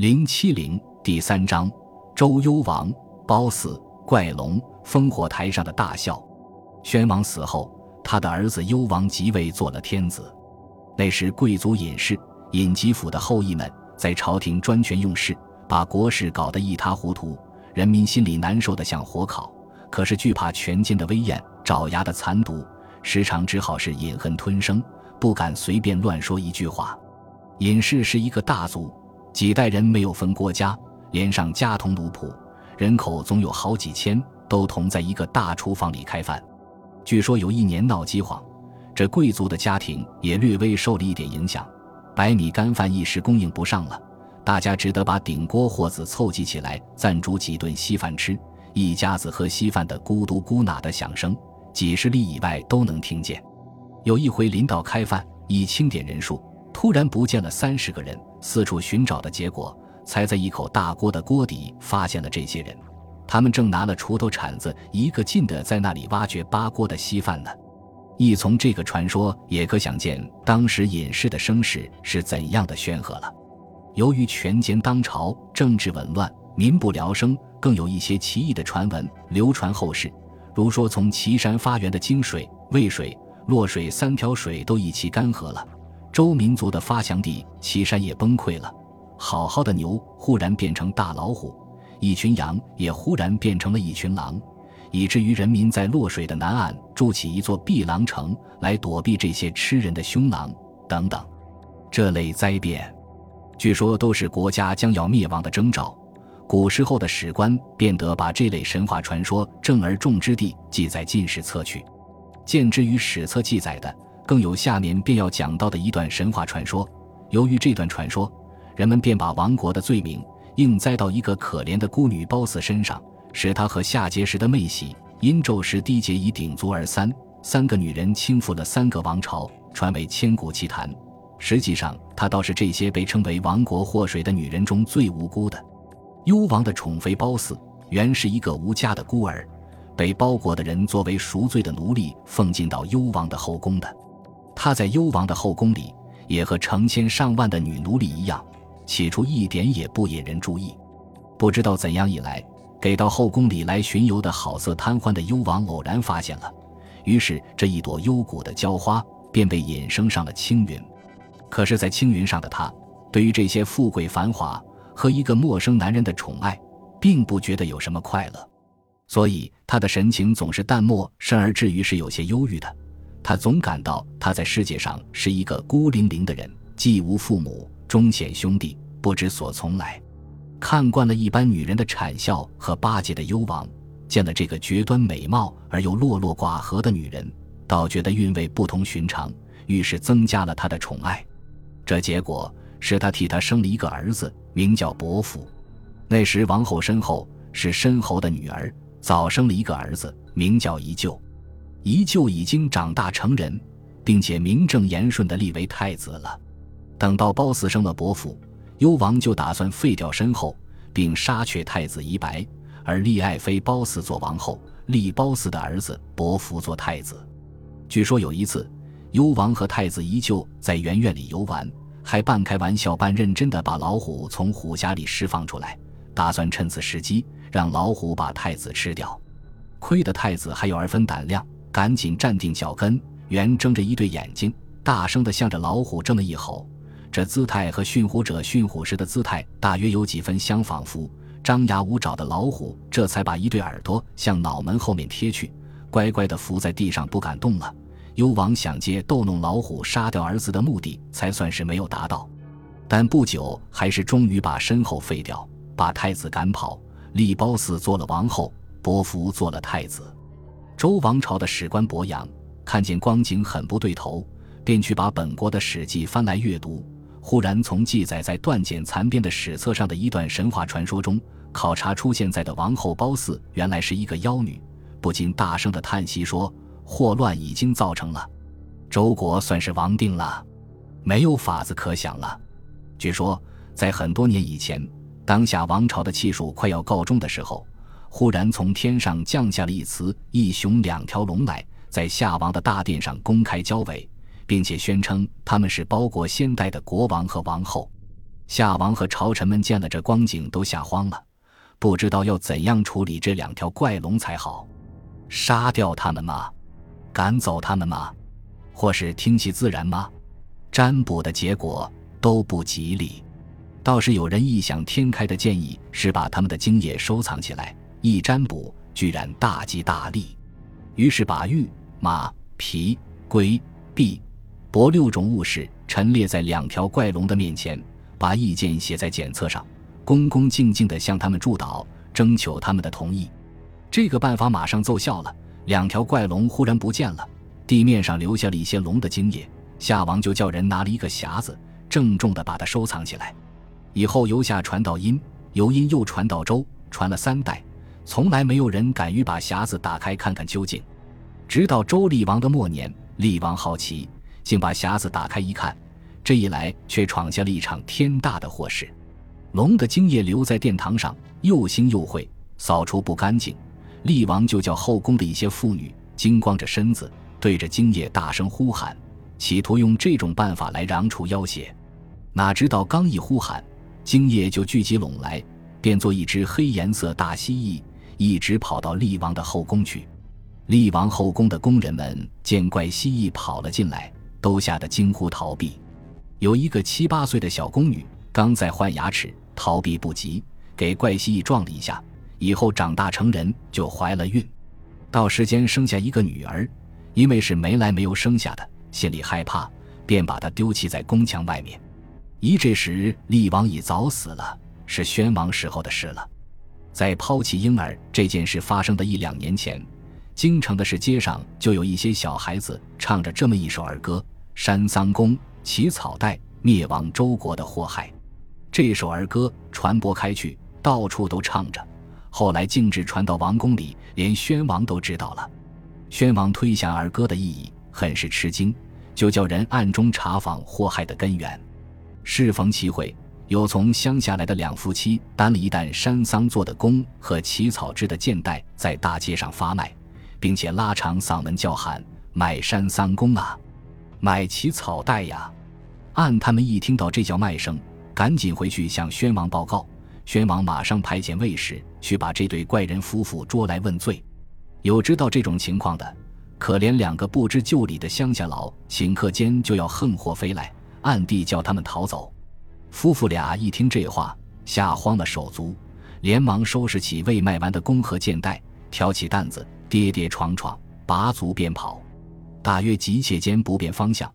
零七零第三章，周幽王褒姒怪龙烽火台上的大笑。宣王死后，他的儿子幽王即位做了天子。那时贵族尹氏、尹吉甫的后裔们在朝廷专权用事，把国事搞得一塌糊涂，人民心里难受的像火烤。可是惧怕权奸的威严、爪牙的残毒，时常只好是隐恨吞声，不敢随便乱说一句话。尹氏是一个大族。几代人没有分国家，连上家同奴仆，人口总有好几千，都同在一个大厨房里开饭。据说有一年闹饥荒，这贵族的家庭也略微受了一点影响，白米干饭一时供应不上了，大家只得把顶锅货子凑集起来，暂煮几顿稀饭吃。一家子喝稀饭的咕嘟咕呐的响声，几十里以外都能听见。有一回临到开饭，以清点人数。突然不见了三十个人，四处寻找的结果，才在一口大锅的锅底发现了这些人。他们正拿了锄头、铲子，一个劲的在那里挖掘八锅的稀饭呢。一从这个传说，也可想见当时隐士的声势是怎样的轩赫了。由于权奸当朝，政治紊乱，民不聊生，更有一些奇异的传闻流传后世，如说从岐山发源的泾水、渭水、洛水三条水都一起干涸了。周民族的发祥地岐山也崩溃了，好好的牛忽然变成大老虎，一群羊也忽然变成了一群狼，以至于人民在洛水的南岸筑起一座避狼城来躲避这些吃人的凶狼等等。这类灾变，据说都是国家将要灭亡的征兆。古时候的史官便得把这类神话传说正而重之地记在进士册去，见之于史册记载的。更有下面便要讲到的一段神话传说。由于这段传说，人们便把亡国的罪名硬栽到一个可怜的孤女褒姒身上，使她和夏桀时的妹喜因纣时缔结以鼎足而三，三个女人倾覆了三个王朝，传为千古奇谈。实际上，她倒是这些被称为亡国祸水的女人中最无辜的。幽王的宠妃褒姒原是一个无家的孤儿，被褒国的人作为赎罪的奴隶奉进到幽王的后宫的。他在幽王的后宫里，也和成千上万的女奴隶一样，起初一点也不引人注意。不知道怎样一来，给到后宫里来巡游的好色贪欢的幽王偶然发现了，于是这一朵幽谷的娇花便被引升上了青云。可是，在青云上的他，对于这些富贵繁华和一个陌生男人的宠爱，并不觉得有什么快乐，所以他的神情总是淡漠，甚而至于是有些忧郁的。他总感到他在世界上是一个孤零零的人，既无父母，终显兄弟，不知所从来。看惯了一般女人的谄笑和巴结的幽王，见了这个绝端美貌而又落落寡合的女人，倒觉得韵味不同寻常，于是增加了他的宠爱。这结果是他替他生了一个儿子，名叫伯服。那时王后身后是申侯的女儿，早生了一个儿子，名叫宜臼。宜臼已经长大成人，并且名正言顺地立为太子了。等到褒姒生了伯父，幽王就打算废掉身后，并杀却太子宜白，而立爱妃褒姒做王后，立褒姒的儿子伯服做太子。据说有一次，幽王和太子依旧在园院里游玩，还半开玩笑半认真地把老虎从虎匣里释放出来，打算趁此时机让老虎把太子吃掉。亏得太子还有二分胆量。赶紧站定脚跟，圆睁着一对眼睛，大声地向着老虎这么一吼。这姿态和驯虎者驯虎时的姿态大约有几分相仿佛。张牙舞爪的老虎这才把一对耳朵向脑门后面贴去，乖乖地伏在地上不敢动了。幽王想借逗弄老虎杀掉儿子的目的，才算是没有达到。但不久还是终于把身后废掉，把太子赶跑，立褒姒做了王后，伯服做了太子。周王朝的史官伯阳看见光景很不对头，便去把本国的史记翻来阅读。忽然从记载在断简残编的史册上的一段神话传说中考察出现在的王后褒姒，原来是一个妖女，不禁大声的叹息说：“祸乱已经造成了，周国算是亡定了，没有法子可想了。”据说在很多年以前，当下王朝的气数快要告终的时候。忽然从天上降下了一雌一雄两条龙来，在夏王的大殿上公开交尾，并且宣称他们是包国先代的国王和王后。夏王和朝臣们见了这光景，都吓慌了，不知道要怎样处理这两条怪龙才好。杀掉他们吗？赶走他们吗？或是听其自然吗？占卜的结果都不吉利。倒是有人异想天开的建议，是把他们的精液收藏起来，一占卜居然大吉大利。于是把玉、马、皮、龟、璧、帛六种物事陈列在两条怪龙的面前。把意见写在检册上，恭恭敬敬地向他们祝祷，征求他们的同意。这个办法马上奏效了。两条怪龙忽然不见了，地面上留下了一些龙的精液。夏王就叫人拿了一个匣子，郑重地把它收藏起来。以后由夏传到殷，由殷又传到周，传了三代，从来没有人敢于把匣子打开看看究竟。直到周厉王的末年，厉王好奇，竟把匣子打开一看。这一来，却闯下了一场天大的祸事。龙的精液留在殿堂上，又腥又秽，扫除不干净。厉王就叫后宫的一些妇女惊光着身子，对着精液大声呼喊，企图用这种办法来攘除妖邪。哪知道刚一呼喊，精液就聚集拢来，变作一只黑颜色大蜥蜴，一直跑到厉王的后宫去。厉王后宫的宫人们见怪蜥蜴跑了进来，都吓得惊呼逃避。有一个七八岁的小宫女，刚在换牙齿，逃避不及，给怪蜥蜴撞了一下。以后长大成人，就怀了孕，到时间生下一个女儿，因为是没来没有生下的，心里害怕，便把她丢弃在宫墙外面。一这时，厉王已早死了，是宣王时候的事了。在抛弃婴儿这件事发生的一两年前，京城的市街上就有一些小孩子唱着这么一首儿歌：山桑公。起草带灭亡周国的祸害，这首儿歌传播开去，到处都唱着。后来径直传到王宫里，连宣王都知道了。宣王推想儿歌的意义，很是吃惊，就叫人暗中查访祸害的根源。适逢其会，有从乡下来的两夫妻担了一担山桑做的弓和起草制的箭袋，在大街上发卖，并且拉长嗓门叫喊：“买山桑弓啊！”买起草袋呀！按他们一听到这叫卖声，赶紧回去向宣王报告。宣王马上派遣卫士去把这对怪人夫妇捉来问罪。有知道这种情况的，可怜两个不知就里的乡下佬，顷刻间就要横祸飞来，暗地叫他们逃走。夫妇俩一听这话，吓慌了手足，连忙收拾起未卖完的弓和箭袋，挑起担子，跌跌闯闯，拔足便跑。大约急切间不辨方向，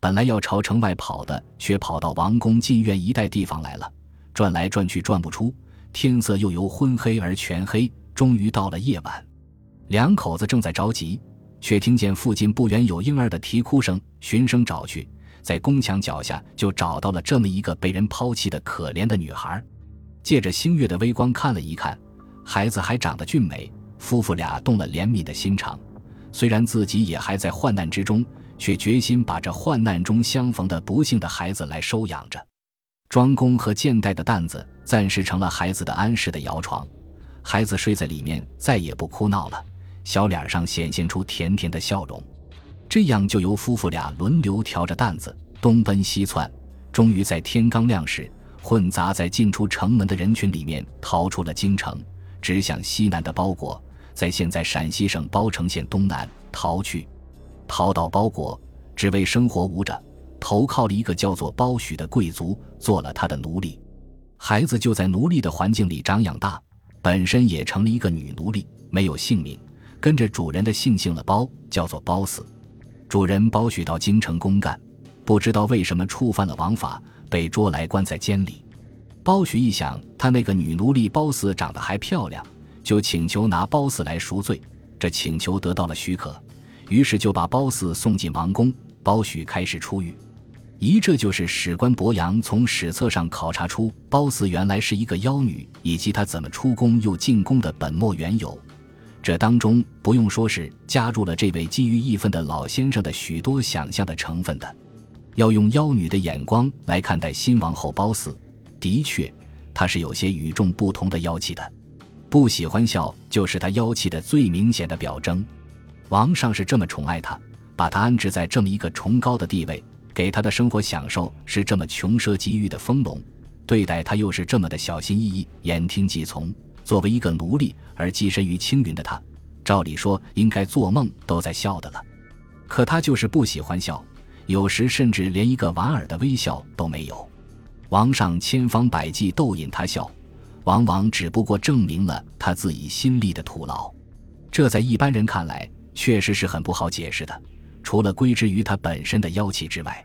本来要朝城外跑的，却跑到王宫禁院一带地方来了。转来转去转不出，天色又由昏黑而全黑，终于到了夜晚。两口子正在着急，却听见附近不远有婴儿的啼哭声，循声找去，在宫墙脚下就找到了这么一个被人抛弃的可怜的女孩。借着星月的微光看了一看，孩子还长得俊美，夫妇俩动了怜悯的心肠。虽然自己也还在患难之中，却决心把这患难中相逢的不幸的孩子来收养着。庄公和箭袋的担子暂时成了孩子的安适的摇床，孩子睡在里面再也不哭闹了，小脸上显现出甜甜的笑容。这样就由夫妇俩轮流挑着担子东奔西窜，终于在天刚亮时，混杂在进出城门的人群里面逃出了京城，直向西南的包国。在现在陕西省包城县东南逃去，逃到包国，只为生活无着，投靠了一个叫做包许的贵族，做了他的奴隶。孩子就在奴隶的环境里长养大，本身也成了一个女奴隶，没有姓名，跟着主人的姓姓了包，叫做包四。主人包许到京城公干，不知道为什么触犯了王法，被捉来关在监里。包许一想，他那个女奴隶褒姒长得还漂亮。就请求拿褒姒来赎罪，这请求得到了许可，于是就把褒姒送进王宫。包许开始出狱，一这就是史官博阳从史册上考察出褒姒原来是一个妖女，以及她怎么出宫又进宫的本末缘由。这当中不用说是加入了这位基于义愤的老先生的许多想象的成分的。要用妖女的眼光来看待新王后褒姒，的确，她是有些与众不同的妖气的。不喜欢笑，就是她妖气的最明显的表征。王上是这么宠爱她，把她安置在这么一个崇高的地位，给她的生活享受是这么穷奢极欲的丰隆。对待她又是这么的小心翼翼、言听计从。作为一个奴隶而寄身于青云的他，照理说应该做梦都在笑的了，可他就是不喜欢笑，有时甚至连一个莞尔的微笑都没有。王上千方百计逗引他笑，往往只不过证明了他自己心力的徒劳。这在一般人看来，确实是很不好解释的。除了归之于他本身的妖气之外。